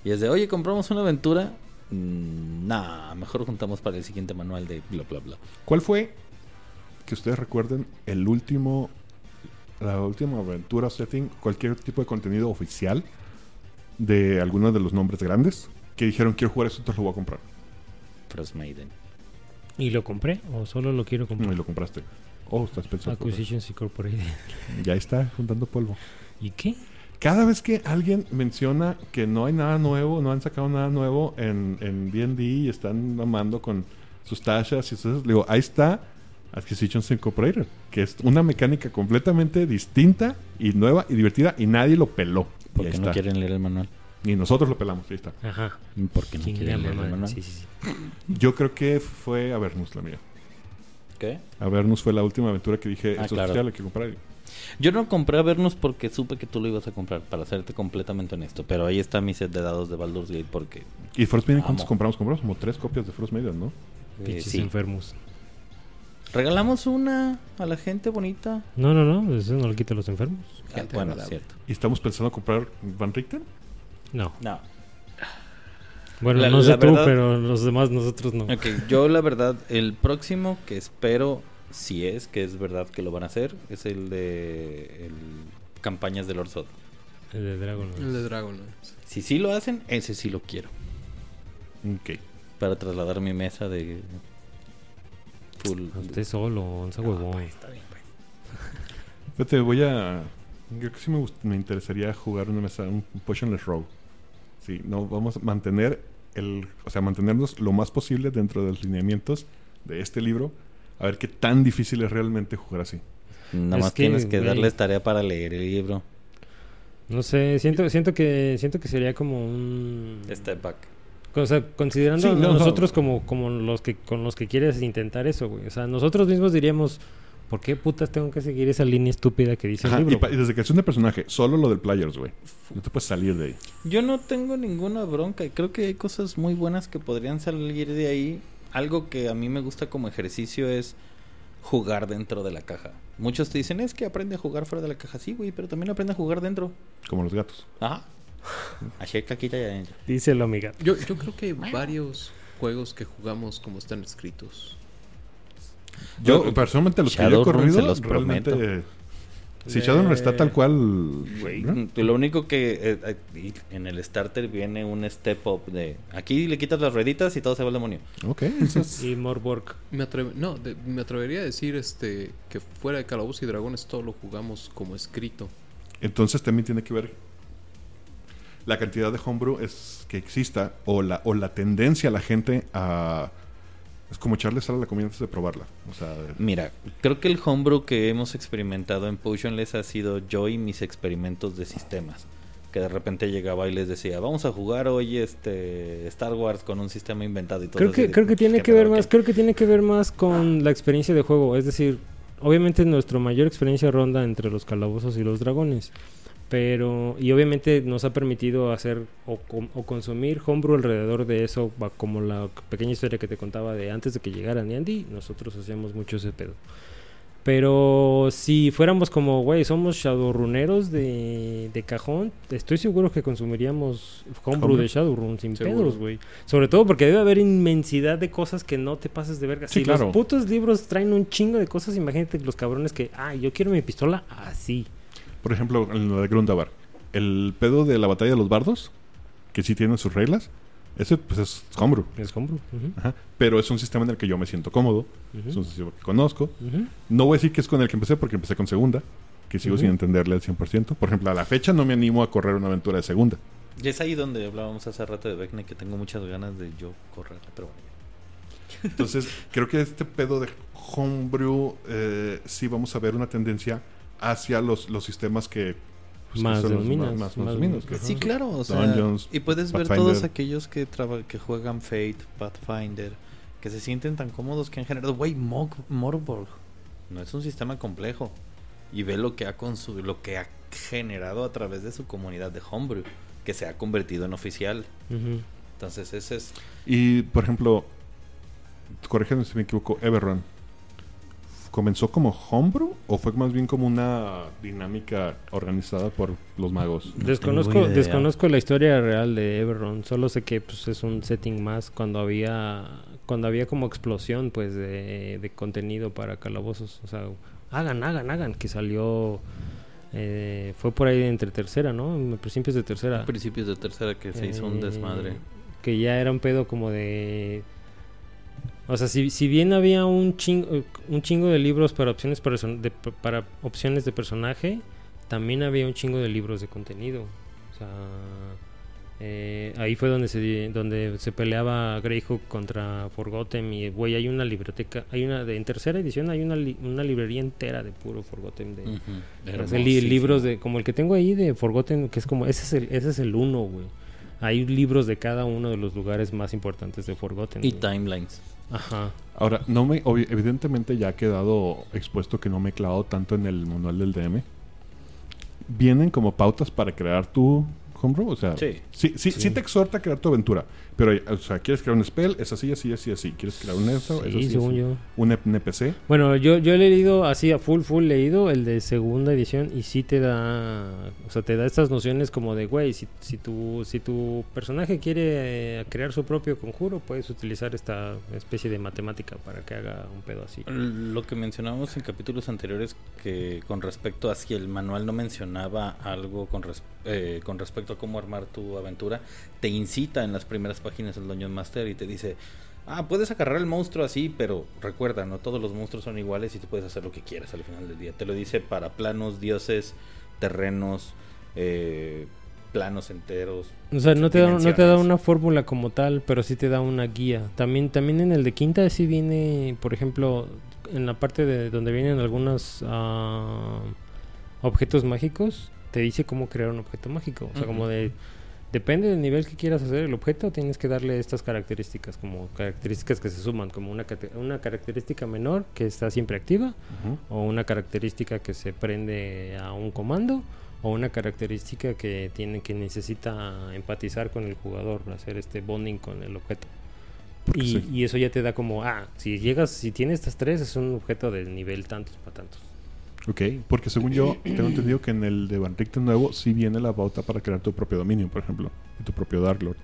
Y es de, oye, compramos una aventura. Mm, nah, mejor juntamos para el siguiente manual de bla, bla, bla. ¿Cuál fue, que ustedes recuerden, el último, la última aventura setting, cualquier tipo de contenido oficial de alguno de los nombres grandes que dijeron quiero jugar esto, entonces lo voy a comprar? Frost Maiden. ¿Y lo compré o solo lo quiero Y comprar? lo compraste. Oh, estás pensando. Acquisitions Incorporated. Ya está juntando polvo. ¿Y qué? Cada vez que alguien menciona que no hay nada nuevo, no han sacado nada nuevo en en D&D y están mamando con sus tachas y le digo, ahí está Acquisitions Incorporated, que es una mecánica completamente distinta y nueva y divertida y nadie lo peló. Porque no está. quieren leer el manual. Y nosotros lo pelamos, ahí está. Ajá. Porque no quieren leer el manual. Sí, sí, sí. Yo creo que fue Avernus la mía. ¿Qué? Avernus fue la última aventura que dije, Ah, esto claro. es oficial, hay que comprar. Yo no compré a vernos porque supe que tú lo ibas a comprar, para serte completamente honesto. Pero ahí está mi set de dados de Baldur's Gate porque... ¿Y Frost Maiden cuántos Amo. compramos? Compramos como tres copias de Frost Maiden, ¿no? eh, Pinches sí. enfermos. Regalamos una a la gente bonita. No, no, no. Eso no le quita a los enfermos. Gente bueno, agradable. cierto. Y estamos pensando comprar Van Richten. No. No. Bueno, La- no sé tú, verdad- pero los demás nosotros no. Ok, yo la verdad, el próximo que espero, si es que es verdad que lo van a hacer, es el de el campañas del Orzod. El de Dragon. El de Dragon. Si sí lo hacen, ese sí lo quiero. Ok. Para trasladar mi mesa de full. A Usted solo, onza huevón. Está bien, pues. Fíjate, voy a. Creo que sí me, gust- me interesaría jugar una mesa, un Potionless Row. Sí, no, vamos a mantener el. O sea, mantenernos lo más posible dentro de los lineamientos de este libro. A ver qué tan difícil es realmente jugar así. Nada Es más que, tienes que güey. darles tarea para leer el libro. No sé, siento, siento que siento que sería como un Step back. o sea, considerando Sí, a no, nosotros no. como, como los que con los que quieres intentar eso, güey. O sea, nosotros mismos diríamos, ¿por qué putas tengo que seguir esa línea estúpida que dice Ajá, el y, libro? pa- y desde creación de personaje, solo lo del Players, güey. No te puedes salir de ahí. Yo no tengo ninguna bronca y creo que hay cosas muy buenas que podrían salir de ahí. Algo que a mí me gusta como ejercicio es jugar dentro de la caja. Muchos te dicen, es que aprende a jugar fuera de la caja. Sí, güey, pero también aprende a jugar dentro. Como los gatos. Ajá. Así que aquí ya Díselo, amiga. Yo, yo creo que varios juegos que jugamos como están escritos. Yo, personalmente, los que yo he corrido, se los realmente... prometo. Si Shadowrun está tal cual... Güey, ¿no? Lo único que eh, eh, en el starter viene un step up de aquí le quitas las rueditas y todo se va al demonio. Ok, Y. Me atreve- no, de- me atrevería a decir este que fuera de Calabozos y Dragones todo lo jugamos como escrito. Entonces también tiene que ver la cantidad de homebrew es que exista o la, o la tendencia a la gente a... Es como echarle sal a la comida antes de probarla. O sea, Mira, creo que el homebrew que hemos experimentado en Potionless ha sido yo y mis experimentos de sistemas. Que de repente llegaba y les decía, vamos a jugar hoy este Star Wars con un sistema inventado y todo Creo que, creo que tiene ¿qué que ver más, creo que tiene que ver más con la experiencia de juego. Es decir, obviamente nuestra mayor experiencia ronda entre los calabozos y los dragones. Pero, y obviamente nos ha permitido hacer o, consumir homebrew alrededor de eso, como la pequeña historia que te contaba de antes de que llegara Niandy, nosotros hacíamos mucho ese pedo. Pero si fuéramos como, güey, somos shadowruneros de, de cajón, estoy seguro que consumiríamos homebrew Homebrew. de Shadowrun sin Seguro. pedos, güey. Sobre todo porque debe haber inmensidad de cosas que no te pases de verga. Sí, si claro. los putos libros traen un chingo de cosas, imagínate los cabrones que, ah, yo quiero mi pistola así. Por ejemplo, en lo de Grundavar. El pedo de la batalla de los bardos, que sí tiene sus reglas, ese pues es homebrew. Es homebrew. Ajá. Pero es un sistema en el que yo me siento cómodo. Es un sistema que conozco. No voy a decir que es con el que empecé porque empecé con segunda. Que sigo sin entenderle al 100%. Por ejemplo, a la fecha no me animo a correr una aventura de segunda. Y es ahí donde hablábamos hace rato de Beckne que tengo muchas ganas de yo correr, pero bueno. Entonces, creo que este pedo de homebrew eh, sí vamos a ver una tendencia hacia los, los sistemas que... pues, Más los dominas, Más, más más dominos, que- dominas. Sí, claro, o sea, Dungeons, y puedes ver Pathfinder. todos aquellos que traba- que juegan Fate, Pathfinder, que se sienten tan cómodos que han generado, güey, Mog- Morborg no es un sistema complejo y ve lo que ha lo que ha generado a través de su comunidad de homebrew, que se ha convertido en oficial. Entonces, ese es Y, por ejemplo, corrígeme si me equivoco, Everrun. ¿Comenzó como homebrew o fue más bien como una dinámica organizada por los magos? Desconozco, desconozco la historia real de Everron, solo sé que pues, es un setting más cuando había cuando había como explosión pues de, de contenido para calabozos, o sea, hagan, hagan, hagan, que salió eh, fue por ahí entre tercera, ¿no? En principios de tercera. principios de tercera que se hizo un Eh, desmadre. Que ya era un pedo como de... O sea, si, si bien había un chingo, un chingo de libros para opciones, de- para opciones de personaje, también había un chingo de libros de contenido. O sea, eh, ahí fue donde se donde se peleaba Greyhawk contra Forgotten y güey hay una biblioteca, hay una de en tercera edición hay una li- una librería entera de puro Forgotten de li- libros de como el que tengo ahí de Forgotten, que es como ese es el ese es el uno, güey. Hay libros de cada uno de los lugares más importantes de Forgotten. y güey. timelines. Ajá. Ahora, no me, evidentemente ya ha quedado expuesto que no me he clavado tanto en el manual del DM. Vienen como pautas para crear tu homebrew, o sea, Sí. sí, sí, Sí. sí te exhorta a crear tu aventura, pero, o sea, quieres crear un spell, es así, así, así, así. Quieres crear un eso, es Sí, así, según así. yo. un NPC. Bueno, yo, yo he leído así a full, full leído el de segunda edición y sí te da, o sea, te da estas nociones como de, güey, si, si, tu, si tu personaje quiere eh, crear su propio conjuro, puedes utilizar esta especie de matemática para que haga un pedo así. Lo que mencionábamos en capítulos anteriores, que con respecto a si el manual no mencionaba algo con, res- eh, con respecto a cómo armar tu aventura, te incita en las primeras páginas del Dungeon Master y te dice, ah, puedes agarrar el monstruo así, pero recuerda, no todos los monstruos son iguales y tú puedes hacer lo que quieras al final del día. Te lo dice para planos, dioses, terrenos, eh, planos enteros. O sea, no te, da, no te da una fórmula como tal, pero sí te da una guía. También, también en el de quinta sí viene, por ejemplo, en la parte de donde vienen algunos ah, objetos mágicos, te dice cómo crear un objeto mágico. O sea, como de... Depende del nivel que quieras hacer el objeto, tienes que darle estas características, como características que se suman, como una, una característica menor que está siempre activa, o una característica que se prende a un comando o una característica que tiene que necesita empatizar con el jugador hacer este bonding con el objeto y, sí. y eso ya te da como ah si llegas si tienes estas tres es un objeto del nivel tantos para tantos Ok, porque según yo tengo entendido que en el de Van Richten nuevo sí viene la pauta para crear tu propio dominio, por ejemplo, y tu propio Dark Lord.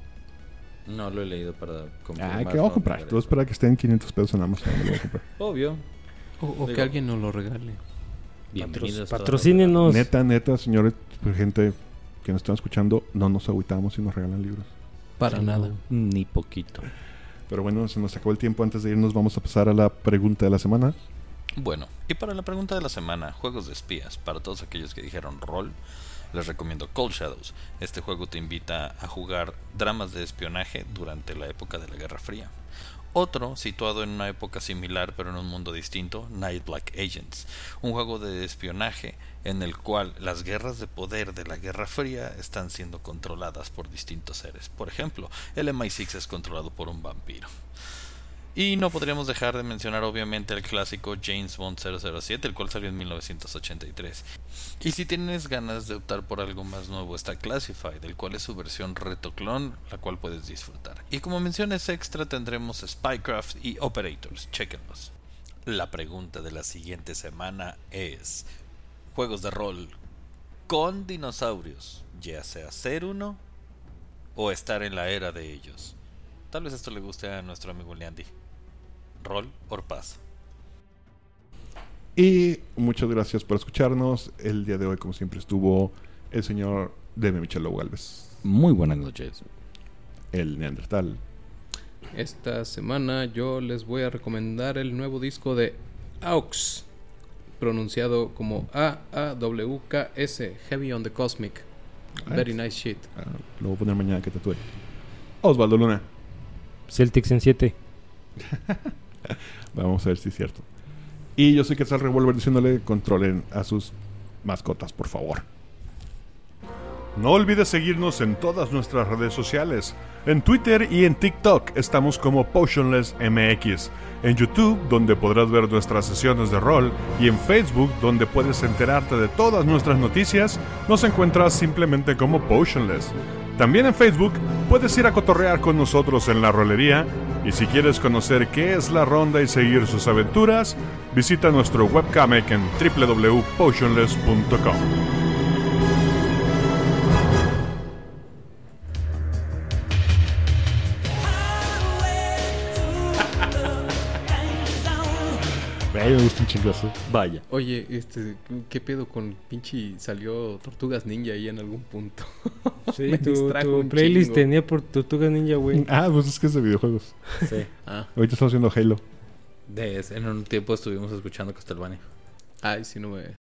No lo he leído para comprar. Ah, que voy a comprar. Todo espera que estén 500 pesos en Amazon. lo voy a comprar. Obvio. O, o que alguien nos lo regale. Bienvenidos. Patrocínenos. Neta, neta, señores, pues, gente que nos están escuchando, no nos agüitamos si nos regalan libros. Para nada. Ni poquito. Pero bueno, se nos acabó el tiempo. Antes de irnos, vamos a pasar a la pregunta de la semana. Bueno, y para la pregunta de la semana, juegos de espías, para todos aquellos que dijeron rol, les recomiendo Cold Shadows. Este juego te invita a jugar dramas de espionaje durante la época de la Guerra Fría. Otro, situado en una época similar pero en un mundo distinto, Night Black Agents, un juego de espionaje en el cual las guerras de poder de la Guerra Fría están siendo controladas por distintos seres. Por ejemplo, el MI6 es controlado por un vampiro. Y no podríamos dejar de mencionar obviamente el clásico James Bond 007, el cual salió en 1983. Y si tienes ganas de optar por algo más nuevo está Classified, el cual es su versión retoclon, la cual puedes disfrutar. Y como menciones extra tendremos Spycraft y Operators, chequenlos. La pregunta de la siguiente semana es, juegos de rol con dinosaurios, ya sea ser uno o estar en la era de ellos. Tal vez esto le guste a nuestro amigo Leandy. Rol or paz. Y muchas gracias por escucharnos. El día de hoy, como siempre, estuvo el señor Deme Michelo Galvez, Muy buenas noches. el Neandertal. Esta semana yo les voy a recomendar el nuevo disco de AUX, pronunciado como A-A-W-K-S, Heavy on the Cosmic. Very nice shit. Ah, lo voy a poner mañana que tatúe. Osvaldo Luna. Celtics en 7. Vamos a ver si es cierto. Y yo soy Quetzal Revolver diciéndole controlen a sus mascotas, por favor. No olvides seguirnos en todas nuestras redes sociales. En Twitter y en TikTok estamos como Potionless MX. En YouTube, donde podrás ver nuestras sesiones de rol. Y en Facebook, donde puedes enterarte de todas nuestras noticias, nos encuentras simplemente como Potionless. También en Facebook puedes ir a cotorrear con nosotros en la rolería. Y si quieres conocer qué es la ronda y seguir sus aventuras, visita nuestro webcomic en www.potionless.com. me gusta un chingazo. Vaya. Oye, este, ¿qué pedo con pinche salió Tortugas Ninja ahí en algún punto? Sí, Me tu, distrajo tu un playlist chingo. tenía por Tortugas Ninja, güey. Ah, pues es que es de videojuegos. Sí. Ah, Ahorita estamos haciendo Halo. De, en un tiempo estuvimos escuchando Castlevania. ay, sí no me